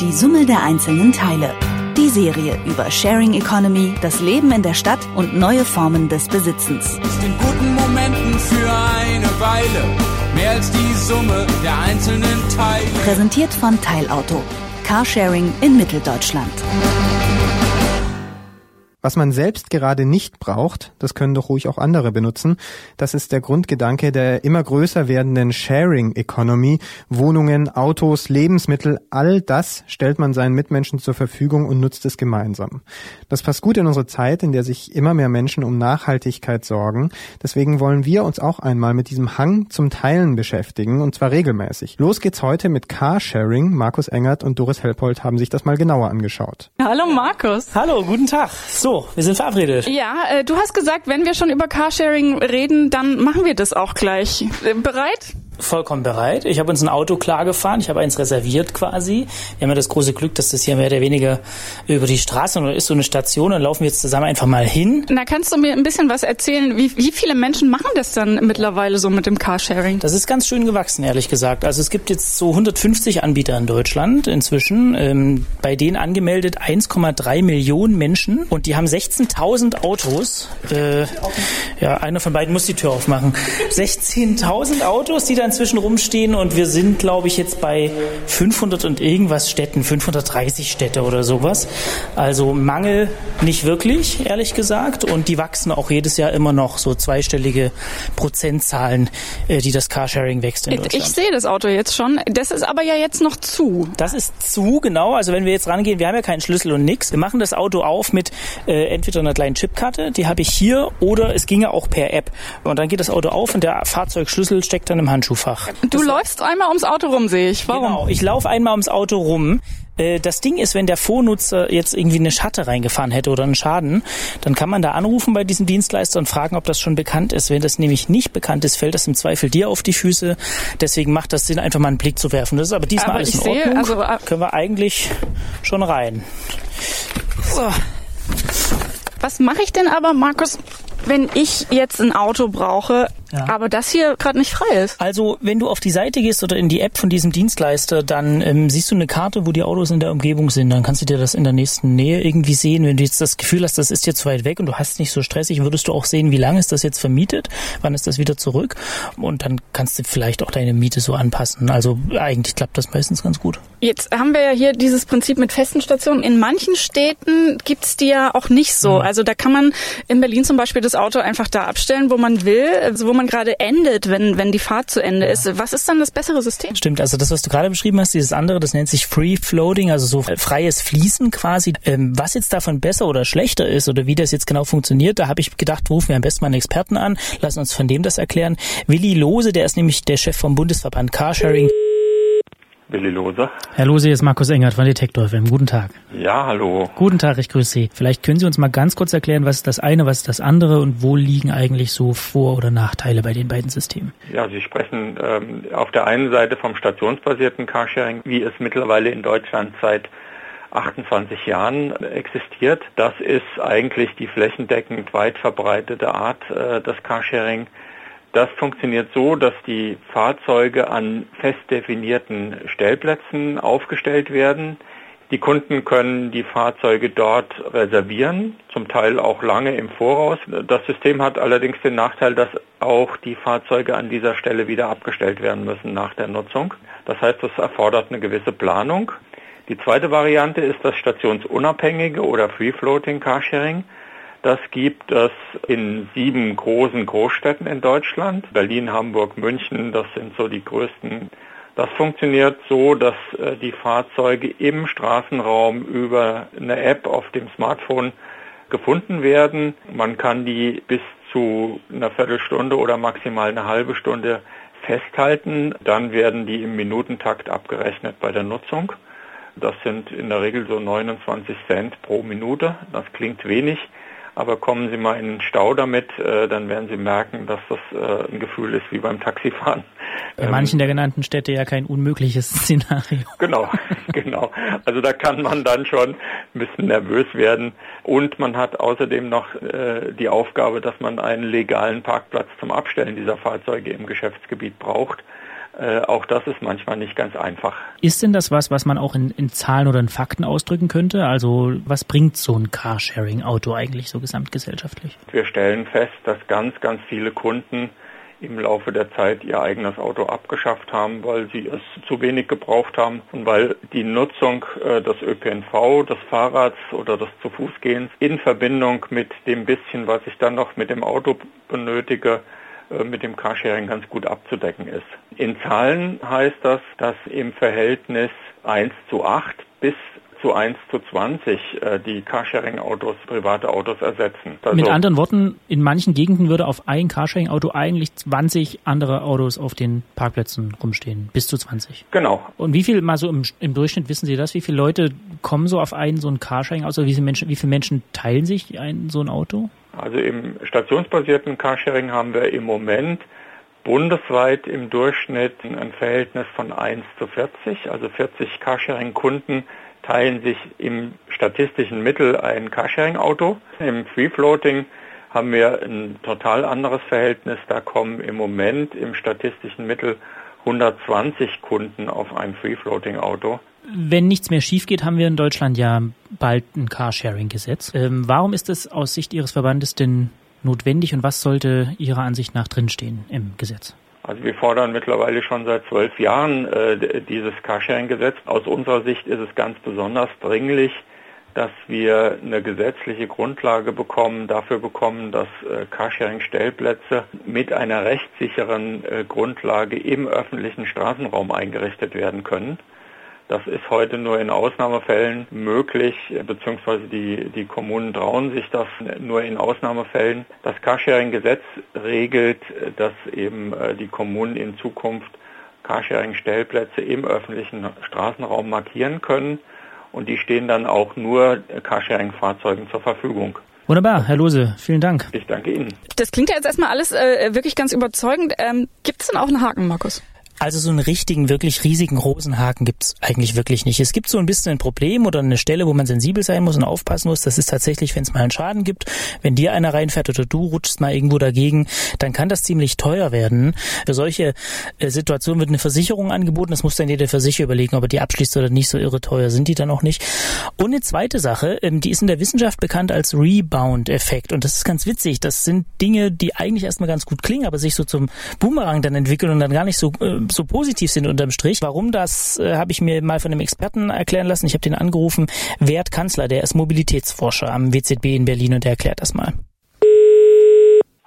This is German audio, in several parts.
Die Summe der einzelnen Teile. Die Serie über Sharing Economy, das Leben in der Stadt und neue Formen des Besitzens. Ist in guten Momenten für eine Weile mehr als die Summe der einzelnen Teile. Präsentiert von Teilauto. Carsharing in Mitteldeutschland. Was man selbst gerade nicht braucht, das können doch ruhig auch andere benutzen. Das ist der Grundgedanke der immer größer werdenden Sharing Economy. Wohnungen, Autos, Lebensmittel, all das stellt man seinen Mitmenschen zur Verfügung und nutzt es gemeinsam. Das passt gut in unsere Zeit, in der sich immer mehr Menschen um Nachhaltigkeit sorgen. Deswegen wollen wir uns auch einmal mit diesem Hang zum Teilen beschäftigen und zwar regelmäßig. Los geht's heute mit Carsharing. Markus Engert und Doris Helpold haben sich das mal genauer angeschaut. Hallo Markus. Hallo, guten Tag. So, wir sind verabredet. Ja, äh, du hast gesagt, wenn wir schon über Carsharing reden, dann machen wir das auch gleich. Äh, bereit? Vollkommen bereit. Ich habe uns ein Auto klar gefahren. Ich habe eins reserviert quasi. Wir haben ja das große Glück, dass das hier mehr oder weniger über die Straße oder ist so eine Station. Dann laufen wir jetzt zusammen einfach mal hin. Na, kannst du mir ein bisschen was erzählen? Wie, wie viele Menschen machen das dann mittlerweile so mit dem Carsharing? Das ist ganz schön gewachsen, ehrlich gesagt. Also es gibt jetzt so 150 Anbieter in Deutschland inzwischen. Ähm, bei denen angemeldet 1,3 Millionen Menschen und die haben 16.000 Autos. Äh, ja, einer von beiden muss die Tür aufmachen. 16.000 Autos, die da inzwischen rumstehen und wir sind, glaube ich, jetzt bei 500 und irgendwas Städten, 530 Städte oder sowas. Also Mangel nicht wirklich, ehrlich gesagt. Und die wachsen auch jedes Jahr immer noch so zweistellige Prozentzahlen, äh, die das Carsharing wächst in Deutschland. Ich sehe das Auto jetzt schon. Das ist aber ja jetzt noch zu. Das ist zu, genau. Also wenn wir jetzt rangehen, wir haben ja keinen Schlüssel und nix. Wir machen das Auto auf mit äh, entweder einer kleinen Chipkarte, die habe ich hier, oder es ginge auch per App. Und dann geht das Auto auf und der Fahrzeugschlüssel steckt dann im Handschuh. Handschuhfach. Du das läufst einmal ums Auto rum, sehe ich. Warum? Genau, ich laufe einmal ums Auto rum. Äh, das Ding ist, wenn der Vornutzer jetzt irgendwie eine Schatte reingefahren hätte oder einen Schaden, dann kann man da anrufen bei diesem Dienstleister und fragen, ob das schon bekannt ist. Wenn das nämlich nicht bekannt ist, fällt das im Zweifel dir auf die Füße. Deswegen macht das Sinn, einfach mal einen Blick zu werfen. Das ist aber diesmal aber alles in Ordnung. Sehe, also, äh, Können wir eigentlich schon rein. So. Was mache ich denn aber, Markus, wenn ich jetzt ein Auto brauche, ja. aber das hier gerade nicht frei ist. Also wenn du auf die Seite gehst oder in die App von diesem Dienstleister, dann ähm, siehst du eine Karte, wo die Autos in der Umgebung sind. Dann kannst du dir das in der nächsten Nähe irgendwie sehen. Wenn du jetzt das Gefühl hast, das ist jetzt weit weg und du hast nicht so stressig, würdest du auch sehen, wie lange ist das jetzt vermietet, wann ist das wieder zurück und dann kannst du vielleicht auch deine Miete so anpassen. Also eigentlich klappt das meistens ganz gut. Jetzt haben wir ja hier dieses Prinzip mit festen Stationen. In manchen Städten gibt's die ja auch nicht so. Mhm. Also da kann man in Berlin zum Beispiel das Auto einfach da abstellen, wo man will, also wo man gerade endet, wenn, wenn die Fahrt zu Ende ja. ist. Was ist dann das bessere System? Stimmt, also das, was du gerade beschrieben hast, dieses andere, das nennt sich Free Floating, also so freies Fließen quasi. Ähm, was jetzt davon besser oder schlechter ist oder wie das jetzt genau funktioniert, da habe ich gedacht, rufen wir am besten mal einen Experten an, lassen uns von dem das erklären. Willi Lose, der ist nämlich der Chef vom Bundesverband Carsharing. Willi Lose. Herr Lose, hier ist Markus Engert von Detektor FM. Guten Tag. Ja, hallo. Guten Tag, ich grüße Sie. Vielleicht können Sie uns mal ganz kurz erklären, was ist das eine, was ist das andere und wo liegen eigentlich so Vor- oder Nachteile bei den beiden Systemen? Ja, Sie sprechen ähm, auf der einen Seite vom stationsbasierten Carsharing, wie es mittlerweile in Deutschland seit 28 Jahren existiert. Das ist eigentlich die flächendeckend weit verbreitete Art äh, des Carsharing das funktioniert so, dass die Fahrzeuge an fest definierten Stellplätzen aufgestellt werden. Die Kunden können die Fahrzeuge dort reservieren, zum Teil auch lange im Voraus. Das System hat allerdings den Nachteil, dass auch die Fahrzeuge an dieser Stelle wieder abgestellt werden müssen nach der Nutzung. Das heißt, das erfordert eine gewisse Planung. Die zweite Variante ist das stationsunabhängige oder Free Floating Carsharing. Das gibt es in sieben großen Großstädten in Deutschland. Berlin, Hamburg, München, das sind so die größten. Das funktioniert so, dass äh, die Fahrzeuge im Straßenraum über eine App auf dem Smartphone gefunden werden. Man kann die bis zu einer Viertelstunde oder maximal eine halbe Stunde festhalten. Dann werden die im Minutentakt abgerechnet bei der Nutzung. Das sind in der Regel so 29 Cent pro Minute. Das klingt wenig, aber kommen Sie mal in den Stau damit, äh, dann werden Sie merken, dass das äh, ein Gefühl ist wie beim Taxifahren. Bei manchen der genannten Städte ja kein unmögliches Szenario. Genau, genau. Also da kann man dann schon ein bisschen nervös werden. Und man hat außerdem noch äh, die Aufgabe, dass man einen legalen Parkplatz zum Abstellen dieser Fahrzeuge im Geschäftsgebiet braucht. Äh, auch das ist manchmal nicht ganz einfach. Ist denn das was, was man auch in, in Zahlen oder in Fakten ausdrücken könnte? Also was bringt so ein Carsharing-Auto eigentlich so gesamtgesellschaftlich? Wir stellen fest, dass ganz, ganz viele Kunden im Laufe der Zeit ihr eigenes Auto abgeschafft haben, weil sie es zu wenig gebraucht haben und weil die Nutzung äh, des ÖPNV, des Fahrrads oder des zu Fuß gehens in Verbindung mit dem bisschen, was ich dann noch mit dem Auto benötige, mit dem Carsharing ganz gut abzudecken ist. In Zahlen heißt das, dass im Verhältnis 1 zu 8 bis zu 1 zu 20 äh, die Carsharing-Autos private Autos ersetzen. Also Mit anderen Worten, in manchen Gegenden würde auf ein Carsharing-Auto eigentlich 20 andere Autos auf den Parkplätzen rumstehen, bis zu 20. Genau. Und wie viel, mal so im, im Durchschnitt wissen Sie das, wie viele Leute kommen so auf einen so ein Carsharing-Auto, wie viele Menschen, wie viele Menschen teilen sich ein, so ein Auto? Also im stationsbasierten Carsharing haben wir im Moment bundesweit im Durchschnitt ein Verhältnis von 1 zu 40, also 40 Carsharing-Kunden teilen sich im statistischen Mittel ein Carsharing-Auto. Im Free-Floating haben wir ein total anderes Verhältnis. Da kommen im Moment im statistischen Mittel 120 Kunden auf ein Free-Floating-Auto. Wenn nichts mehr schief geht, haben wir in Deutschland ja bald ein Carsharing-Gesetz. Ähm, warum ist es aus Sicht Ihres Verbandes denn notwendig und was sollte Ihrer Ansicht nach drinstehen im Gesetz? Also wir fordern mittlerweile schon seit zwölf Jahren äh, dieses Carsharing-Gesetz. Aus unserer Sicht ist es ganz besonders dringlich, dass wir eine gesetzliche Grundlage bekommen, dafür bekommen, dass äh, Carsharing-Stellplätze mit einer rechtssicheren äh, Grundlage im öffentlichen Straßenraum eingerichtet werden können. Das ist heute nur in Ausnahmefällen möglich, beziehungsweise die, die Kommunen trauen sich das nur in Ausnahmefällen. Das Carsharing-Gesetz regelt, dass eben äh, die Kommunen in Zukunft Carsharing-Stellplätze im öffentlichen Straßenraum markieren können und die stehen dann auch nur Carsharing-Fahrzeugen zur Verfügung. Wunderbar, Herr Lose, vielen Dank. Ich danke Ihnen. Das klingt ja jetzt erstmal alles äh, wirklich ganz überzeugend. Ähm, Gibt es denn auch einen Haken, Markus? Also so einen richtigen, wirklich riesigen Rosenhaken gibt's eigentlich wirklich nicht. Es gibt so ein bisschen ein Problem oder eine Stelle, wo man sensibel sein muss und aufpassen muss. Das ist tatsächlich, wenn es mal einen Schaden gibt, wenn dir einer reinfährt oder du rutschst mal irgendwo dagegen, dann kann das ziemlich teuer werden. Für solche äh, Situationen wird eine Versicherung angeboten. Das muss dann jeder sich überlegen, ob er die abschließt oder nicht. So irre teuer sind die dann auch nicht. Und eine zweite Sache, ähm, die ist in der Wissenschaft bekannt als Rebound-Effekt. Und das ist ganz witzig. Das sind Dinge, die eigentlich erstmal ganz gut klingen, aber sich so zum Boomerang dann entwickeln und dann gar nicht so äh, so positiv sind unterm Strich. Warum das, äh, habe ich mir mal von einem Experten erklären lassen. Ich habe den angerufen, Wert Kanzler, der ist Mobilitätsforscher am WZB in Berlin und der erklärt das mal.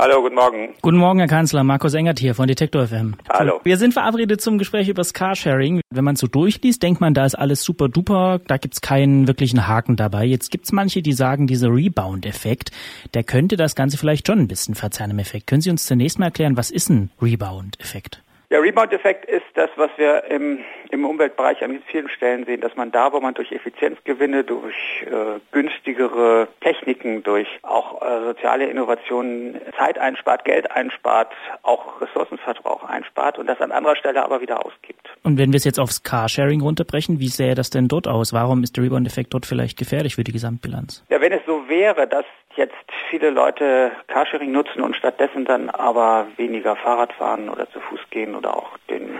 Hallo, guten Morgen. Guten Morgen, Herr Kanzler. Markus Engert hier von Detektor FM. Hallo. Wir sind verabredet zum Gespräch über das Carsharing. Wenn man so durchliest, denkt man, da ist alles super duper, da gibt's keinen wirklichen Haken dabei. Jetzt gibt's manche, die sagen, dieser Rebound-Effekt, der könnte das Ganze vielleicht schon ein bisschen verzerren im Effekt. Können Sie uns zunächst mal erklären, was ist ein Rebound-Effekt? Der Rebound-Effekt ist das, was wir im, im Umweltbereich an vielen Stellen sehen, dass man da, wo man durch Effizienzgewinne, durch äh, günstigere Techniken, durch auch äh, soziale Innovationen Zeit einspart, Geld einspart, auch Ressourcenverbrauch einspart und das an anderer Stelle aber wieder ausgibt. Und wenn wir es jetzt aufs Carsharing runterbrechen, wie sähe das denn dort aus? Warum ist der Rebound-Effekt dort vielleicht gefährlich für die Gesamtbilanz? Ja, wenn es so wäre, dass jetzt viele Leute Carsharing nutzen und stattdessen dann aber weniger Fahrrad fahren oder zu Fuß gehen oder auch den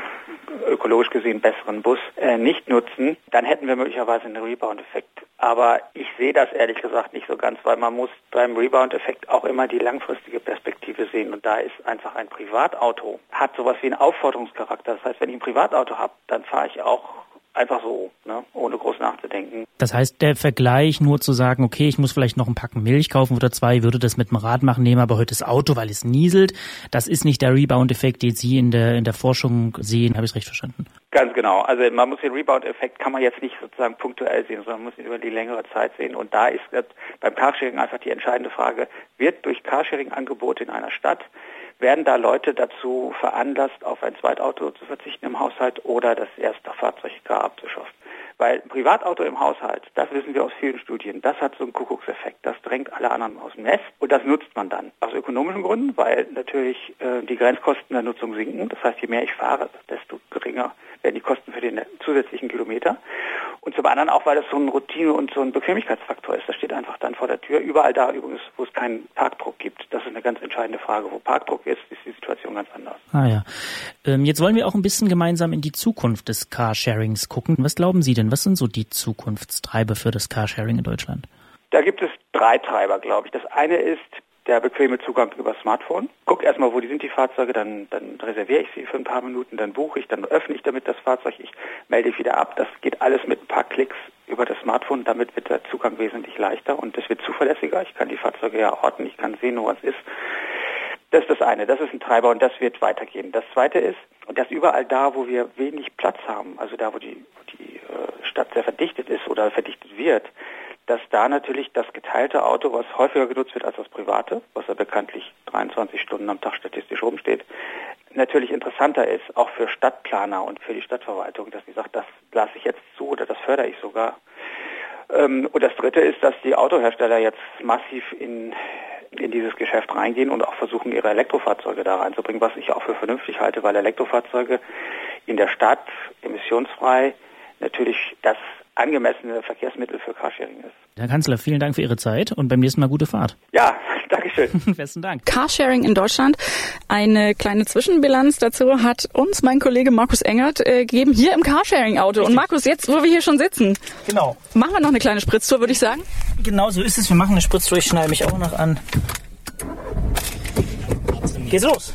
ökologisch gesehen besseren Bus äh, nicht nutzen, dann hätten wir möglicherweise einen Rebound-Effekt. Aber ich sehe das ehrlich gesagt nicht so ganz, weil man muss beim Rebound-Effekt auch immer die langfristige Perspektive sehen. Und da ist einfach ein Privatauto, hat sowas wie einen Aufforderungscharakter. Das heißt, wenn ich ein Privatauto habe, dann fahre ich auch einfach so, ne, ohne groß nachzudenken. Das heißt, der Vergleich nur zu sagen, okay, ich muss vielleicht noch ein Packen Milch kaufen oder zwei, würde das mit dem Rad machen, nehme aber heute das Auto, weil es nieselt. Das ist nicht der Rebound-Effekt, den Sie in der, in der Forschung sehen. Habe ich es recht verstanden? Ganz genau. Also man muss den Rebound-Effekt kann man jetzt nicht sozusagen punktuell sehen, sondern man muss ihn über die längere Zeit sehen. Und da ist beim Carsharing einfach die entscheidende Frage, wird durch Carsharing-Angebote in einer Stadt werden da Leute dazu veranlasst, auf ein Zweitauto zu verzichten im Haushalt oder das erste Fahrzeug gar abzuschaffen. Weil ein Privatauto im Haushalt, das wissen wir aus vielen Studien, das hat so einen Kuckuckseffekt. Das drängt alle anderen aus dem Nest und das nutzt man dann. Aus ökonomischen Gründen, weil natürlich äh, die Grenzkosten der Nutzung sinken. Das heißt, je mehr ich fahre, desto geringer werden die Kosten für den zusätzlichen Kilometer. Und zum anderen auch, weil das so ein Routine- und so ein Bequemlichkeitsfaktor ist. Das steht einfach dann vor der Tür. Überall da übrigens, wo es keinen Parkdruck gibt. Das ist eine ganz entscheidende Frage. Wo Parkdruck ist, ist die Situation ganz anders. Ah ja. Ähm, jetzt wollen wir auch ein bisschen gemeinsam in die Zukunft des Carsharings gucken. Was glauben Sie denn? Was sind so die Zukunftstreiber für das Carsharing in Deutschland? Da gibt es drei Treiber, glaube ich. Das eine ist der bequeme Zugang über Smartphone. Guck erstmal, wo die sind die Fahrzeuge, dann, dann reserviere ich sie für ein paar Minuten, dann buche ich, dann öffne ich damit das Fahrzeug, ich melde wieder ab. Das geht alles mit ein paar Klicks über das Smartphone. Damit wird der Zugang wesentlich leichter und es wird zuverlässiger. Ich kann die Fahrzeuge ja orten, ich kann sehen, wo was ist. Das ist das eine, das ist ein Treiber und das wird weitergehen. Das zweite ist, und das überall da, wo wir wenig Platz haben, also da, wo die, wo die äh, Stadt sehr verdichtet ist oder verdichtet wird, dass da natürlich das geteilte Auto, was häufiger genutzt wird als das private, was ja bekanntlich 23 Stunden am Tag statistisch rumsteht, natürlich interessanter ist, auch für Stadtplaner und für die Stadtverwaltung, dass sie sagt, das lasse ich jetzt zu oder das fördere ich sogar. Ähm, und das Dritte ist, dass die Autohersteller jetzt massiv in, in dieses Geschäft reingehen und auch versuchen, ihre Elektrofahrzeuge da reinzubringen, was ich auch für vernünftig halte, weil Elektrofahrzeuge in der Stadt emissionsfrei natürlich das angemessene Verkehrsmittel für Carsharing ist. Herr Kanzler, vielen Dank für Ihre Zeit und beim nächsten Mal gute Fahrt. Ja, Dankeschön. Besten Dank. Carsharing in Deutschland. Eine kleine Zwischenbilanz dazu hat uns mein Kollege Markus Engert äh, gegeben, hier im Carsharing-Auto. Und Markus, jetzt, wo wir hier schon sitzen, Genau. machen wir noch eine kleine Spritztour, würde ich sagen. Genau so ist es. Wir machen eine Spritztour. Ich schneide mich auch noch an. Geht's los.